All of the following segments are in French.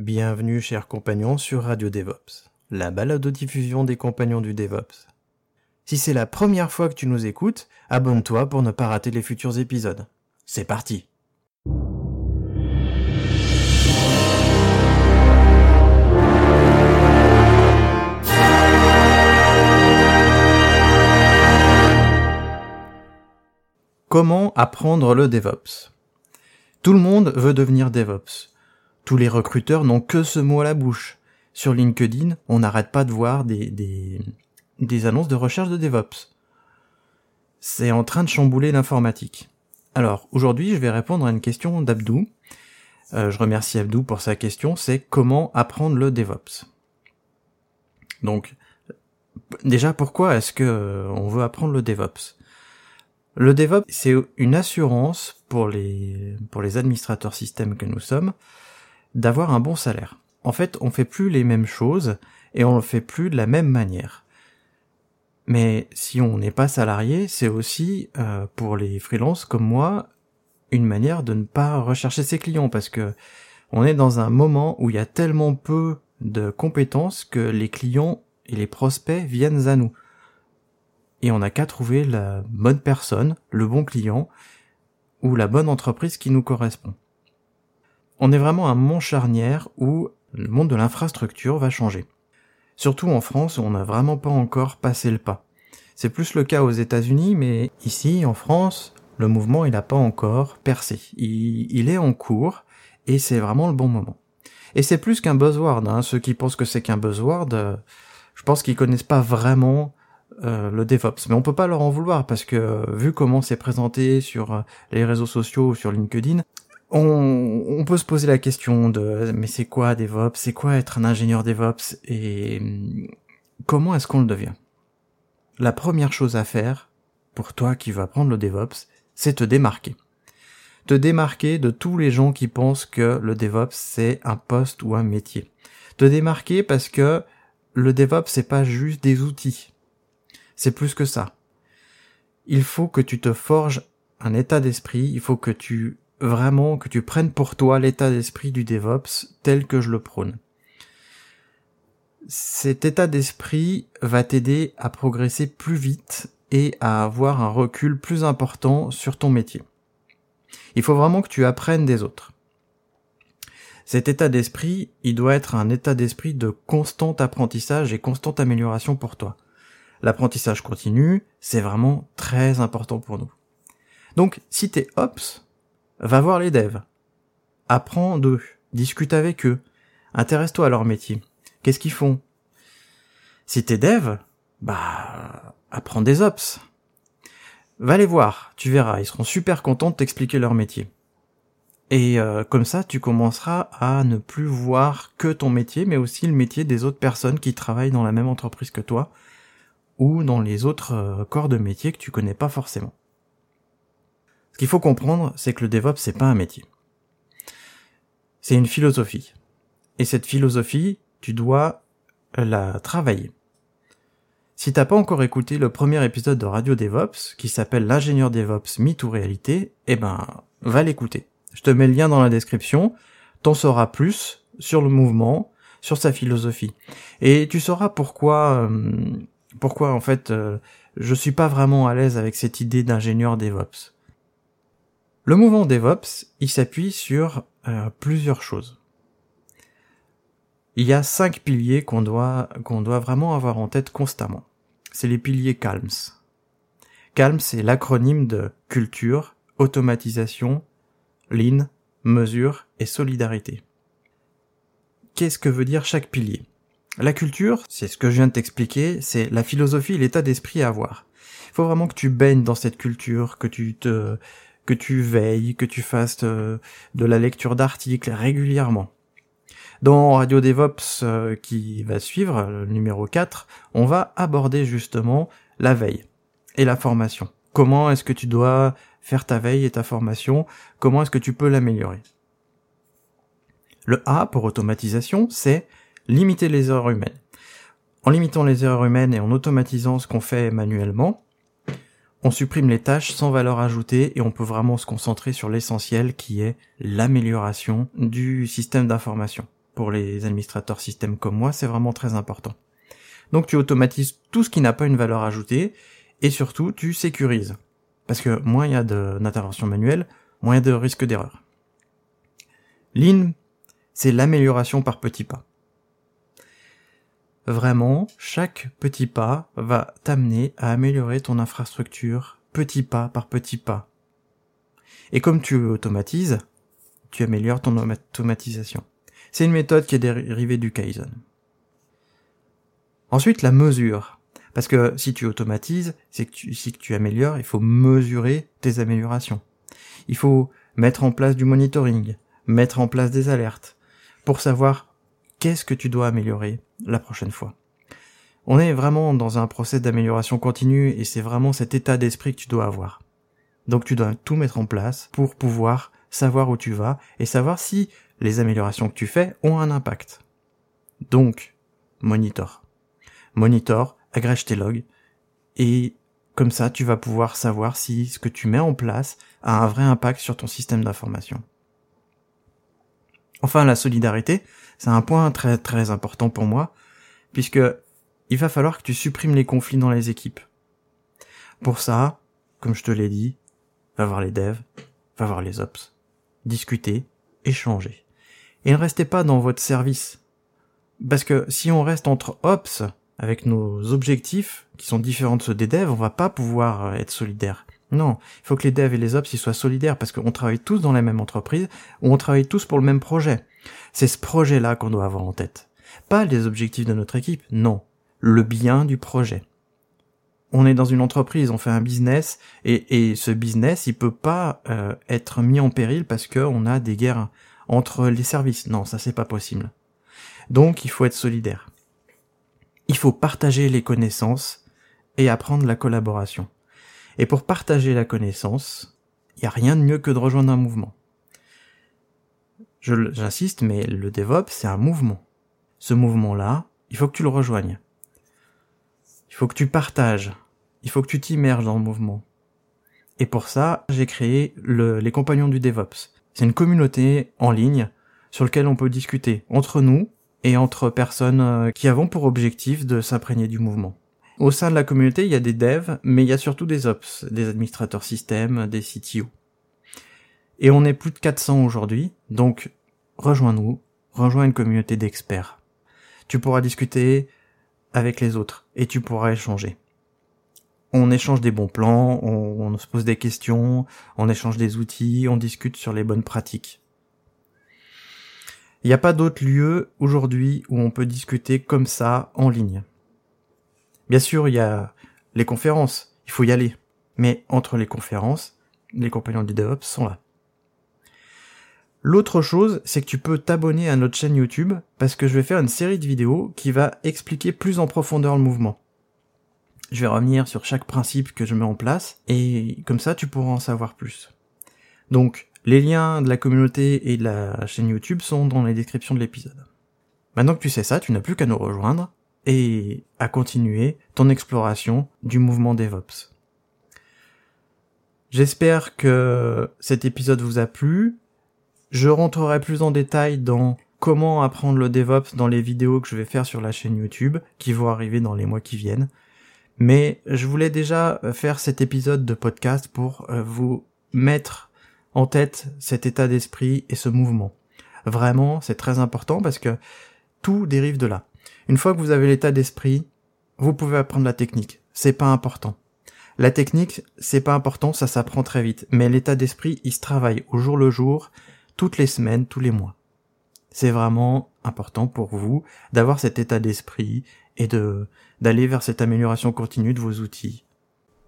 Bienvenue, chers compagnons, sur Radio DevOps, la balado-diffusion des compagnons du DevOps. Si c'est la première fois que tu nous écoutes, abonne-toi pour ne pas rater les futurs épisodes. C'est parti! Comment apprendre le DevOps? Tout le monde veut devenir DevOps. Tous les recruteurs n'ont que ce mot à la bouche. Sur LinkedIn, on n'arrête pas de voir des, des, annonces de recherche de DevOps. C'est en train de chambouler l'informatique. Alors, aujourd'hui, je vais répondre à une question d'Abdou. Euh, je remercie Abdou pour sa question, c'est comment apprendre le DevOps. Donc, déjà, pourquoi est-ce que euh, on veut apprendre le DevOps? Le DevOps, c'est une assurance pour les, pour les administrateurs système que nous sommes d'avoir un bon salaire. En fait, on fait plus les mêmes choses et on le fait plus de la même manière. Mais si on n'est pas salarié, c'est aussi euh, pour les freelances comme moi une manière de ne pas rechercher ses clients parce que on est dans un moment où il y a tellement peu de compétences que les clients et les prospects viennent à nous et on n'a qu'à trouver la bonne personne, le bon client, ou la bonne entreprise qui nous correspond. On est vraiment un moment charnière où le monde de l'infrastructure va changer. Surtout en France on n'a vraiment pas encore passé le pas. C'est plus le cas aux États-Unis, mais ici, en France, le mouvement il n'a pas encore percé. Il, est en cours et c'est vraiment le bon moment. Et c'est plus qu'un buzzword. Hein. Ceux qui pensent que c'est qu'un buzzword, euh, je pense qu'ils connaissent pas vraiment euh, le DevOps. Mais on peut pas leur en vouloir parce que vu comment c'est présenté sur euh, les réseaux sociaux ou sur LinkedIn, on, peut se poser la question de mais c'est quoi DevOps? C'est quoi être un ingénieur DevOps? Et hum, comment est-ce qu'on le devient? La première chose à faire pour toi qui vas apprendre le DevOps, c'est te démarquer. Te démarquer de tous les gens qui pensent que le DevOps c'est un poste ou un métier. Te démarquer parce que le DevOps c'est pas juste des outils c'est plus que ça. Il faut que tu te forges un état d'esprit, il faut que tu vraiment que tu prennes pour toi l'état d'esprit du DevOps tel que je le prône. Cet état d'esprit va t'aider à progresser plus vite et à avoir un recul plus important sur ton métier. Il faut vraiment que tu apprennes des autres. Cet état d'esprit, il doit être un état d'esprit de constant apprentissage et constante amélioration pour toi l'apprentissage continu, c'est vraiment très important pour nous. Donc, si t'es Ops, va voir les devs. Apprends d'eux, discute avec eux, intéresse-toi à leur métier. Qu'est-ce qu'ils font? Si t'es dev, bah, apprends des Ops. Va les voir, tu verras, ils seront super contents de t'expliquer leur métier. Et euh, comme ça, tu commenceras à ne plus voir que ton métier, mais aussi le métier des autres personnes qui travaillent dans la même entreprise que toi, ou dans les autres euh, corps de métier que tu connais pas forcément. Qu'il faut comprendre, c'est que le DevOps c'est pas un métier. C'est une philosophie. Et cette philosophie, tu dois la travailler. Si t'as pas encore écouté le premier épisode de Radio DevOps, qui s'appelle l'ingénieur DevOps mythe ou réalité, eh ben, va l'écouter. Je te mets le lien dans la description, t'en sauras plus sur le mouvement, sur sa philosophie. Et tu sauras pourquoi euh, pourquoi en fait euh, je suis pas vraiment à l'aise avec cette idée d'ingénieur DevOps. Le mouvement DevOps, il s'appuie sur euh, plusieurs choses. Il y a cinq piliers qu'on doit qu'on doit vraiment avoir en tête constamment. C'est les piliers CALMS. CALMS, c'est l'acronyme de culture, automatisation, lean, mesure et solidarité. Qu'est-ce que veut dire chaque pilier? La culture, c'est ce que je viens de t'expliquer, c'est la philosophie et l'état d'esprit à avoir. Il faut vraiment que tu baignes dans cette culture, que tu te, que tu veilles, que tu fasses de, la lecture d'articles régulièrement. Dans Radio DevOps euh, qui va suivre, le numéro 4, on va aborder justement la veille et la formation. Comment est-ce que tu dois faire ta veille et ta formation? Comment est-ce que tu peux l'améliorer? Le A pour automatisation, c'est limiter les erreurs humaines. En limitant les erreurs humaines et en automatisant ce qu'on fait manuellement, on supprime les tâches sans valeur ajoutée et on peut vraiment se concentrer sur l'essentiel qui est l'amélioration du système d'information. Pour les administrateurs système comme moi, c'est vraiment très important. Donc tu automatises tout ce qui n'a pas une valeur ajoutée et surtout tu sécurises. Parce que moins il y a d'intervention manuelle, moins il y a de risque d'erreur. Lean, c'est l'amélioration par petits pas. Vraiment, chaque petit pas va t'amener à améliorer ton infrastructure petit pas par petit pas. Et comme tu automatises, tu améliores ton automatisation. C'est une méthode qui est dérivée du Kaizen. Ensuite, la mesure. Parce que si tu automatises, c'est que si tu améliores, il faut mesurer tes améliorations. Il faut mettre en place du monitoring, mettre en place des alertes, pour savoir qu'est-ce que tu dois améliorer la prochaine fois. On est vraiment dans un process d'amélioration continue et c'est vraiment cet état d'esprit que tu dois avoir. Donc tu dois tout mettre en place pour pouvoir savoir où tu vas et savoir si les améliorations que tu fais ont un impact. Donc, monitor. Monitor, agrège tes logs et comme ça tu vas pouvoir savoir si ce que tu mets en place a un vrai impact sur ton système d'information. Enfin, la solidarité, c'est un point très très important pour moi, puisque il va falloir que tu supprimes les conflits dans les équipes. Pour ça, comme je te l'ai dit, va voir les devs, va voir les ops, discuter, échanger. Et ne restez pas dans votre service. Parce que si on reste entre ops, avec nos objectifs, qui sont différents de ceux des devs, on va pas pouvoir être solidaire. Non, il faut que les devs et les ops ils soient solidaires parce qu'on travaille tous dans la même entreprise ou on travaille tous pour le même projet. C'est ce projet-là qu'on doit avoir en tête. Pas les objectifs de notre équipe, non. Le bien du projet. On est dans une entreprise, on fait un business, et, et ce business, il peut pas euh, être mis en péril parce qu'on a des guerres entre les services. Non, ça c'est pas possible. Donc il faut être solidaire. Il faut partager les connaissances et apprendre la collaboration. Et pour partager la connaissance, il n'y a rien de mieux que de rejoindre un mouvement. J'insiste, mais le DevOps, c'est un mouvement. Ce mouvement-là, il faut que tu le rejoignes. Il faut que tu partages. Il faut que tu t'immerges dans le mouvement. Et pour ça, j'ai créé les compagnons du DevOps. C'est une communauté en ligne sur laquelle on peut discuter entre nous et entre personnes euh, qui avons pour objectif de s'imprégner du mouvement. Au sein de la communauté, il y a des devs, mais il y a surtout des ops, des administrateurs système, des CTO. Et on est plus de 400 aujourd'hui, donc rejoins-nous, rejoins une communauté d'experts. Tu pourras discuter avec les autres et tu pourras échanger. On échange des bons plans, on, on se pose des questions, on échange des outils, on discute sur les bonnes pratiques. Il n'y a pas d'autre lieu aujourd'hui où on peut discuter comme ça en ligne. Bien sûr, il y a les conférences, il faut y aller. Mais entre les conférences, les compagnons du DevOps sont là. L'autre chose, c'est que tu peux t'abonner à notre chaîne YouTube parce que je vais faire une série de vidéos qui va expliquer plus en profondeur le mouvement. Je vais revenir sur chaque principe que je mets en place et comme ça tu pourras en savoir plus. Donc, les liens de la communauté et de la chaîne YouTube sont dans les descriptions de l'épisode. Maintenant que tu sais ça, tu n'as plus qu'à nous rejoindre et à continuer ton exploration du mouvement DevOps. J'espère que cet épisode vous a plu. Je rentrerai plus en détail dans comment apprendre le DevOps dans les vidéos que je vais faire sur la chaîne YouTube, qui vont arriver dans les mois qui viennent. Mais je voulais déjà faire cet épisode de podcast pour euh, vous mettre en tête cet état d'esprit et ce mouvement. Vraiment, c'est très important parce que tout dérive de là. Une fois que vous avez l'état d'esprit, vous pouvez apprendre la technique. C'est pas important. La technique, c'est pas important, ça s'apprend très vite. Mais l'état d'esprit, il se travaille au jour le jour, toutes les semaines, tous les mois. C'est vraiment important pour vous d'avoir cet état d'esprit et de, d'aller vers cette amélioration continue de vos outils.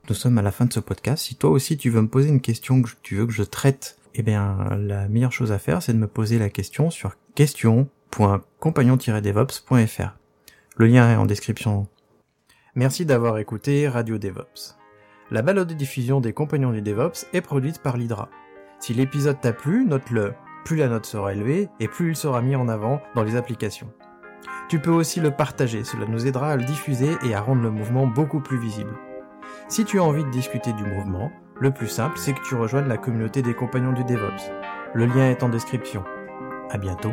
Nous sommes à la fin de ce podcast. Si toi aussi tu veux me poser une question que tu veux que je traite, eh bien la meilleure chose à faire c'est de me poser la question sur question.compagnon-devops.fr. Le lien est en description. Merci d'avoir écouté Radio DevOps. La balade de diffusion des compagnons du DevOps est produite par l'Hydra. Si l'épisode t'a plu, note-le. Plus la note sera élevée et plus il sera mis en avant dans les applications. Tu peux aussi le partager, cela nous aidera à le diffuser et à rendre le mouvement beaucoup plus visible. Si tu as envie de discuter du mouvement, le plus simple c'est que tu rejoignes la communauté des compagnons du DevOps. Le lien est en description. À bientôt.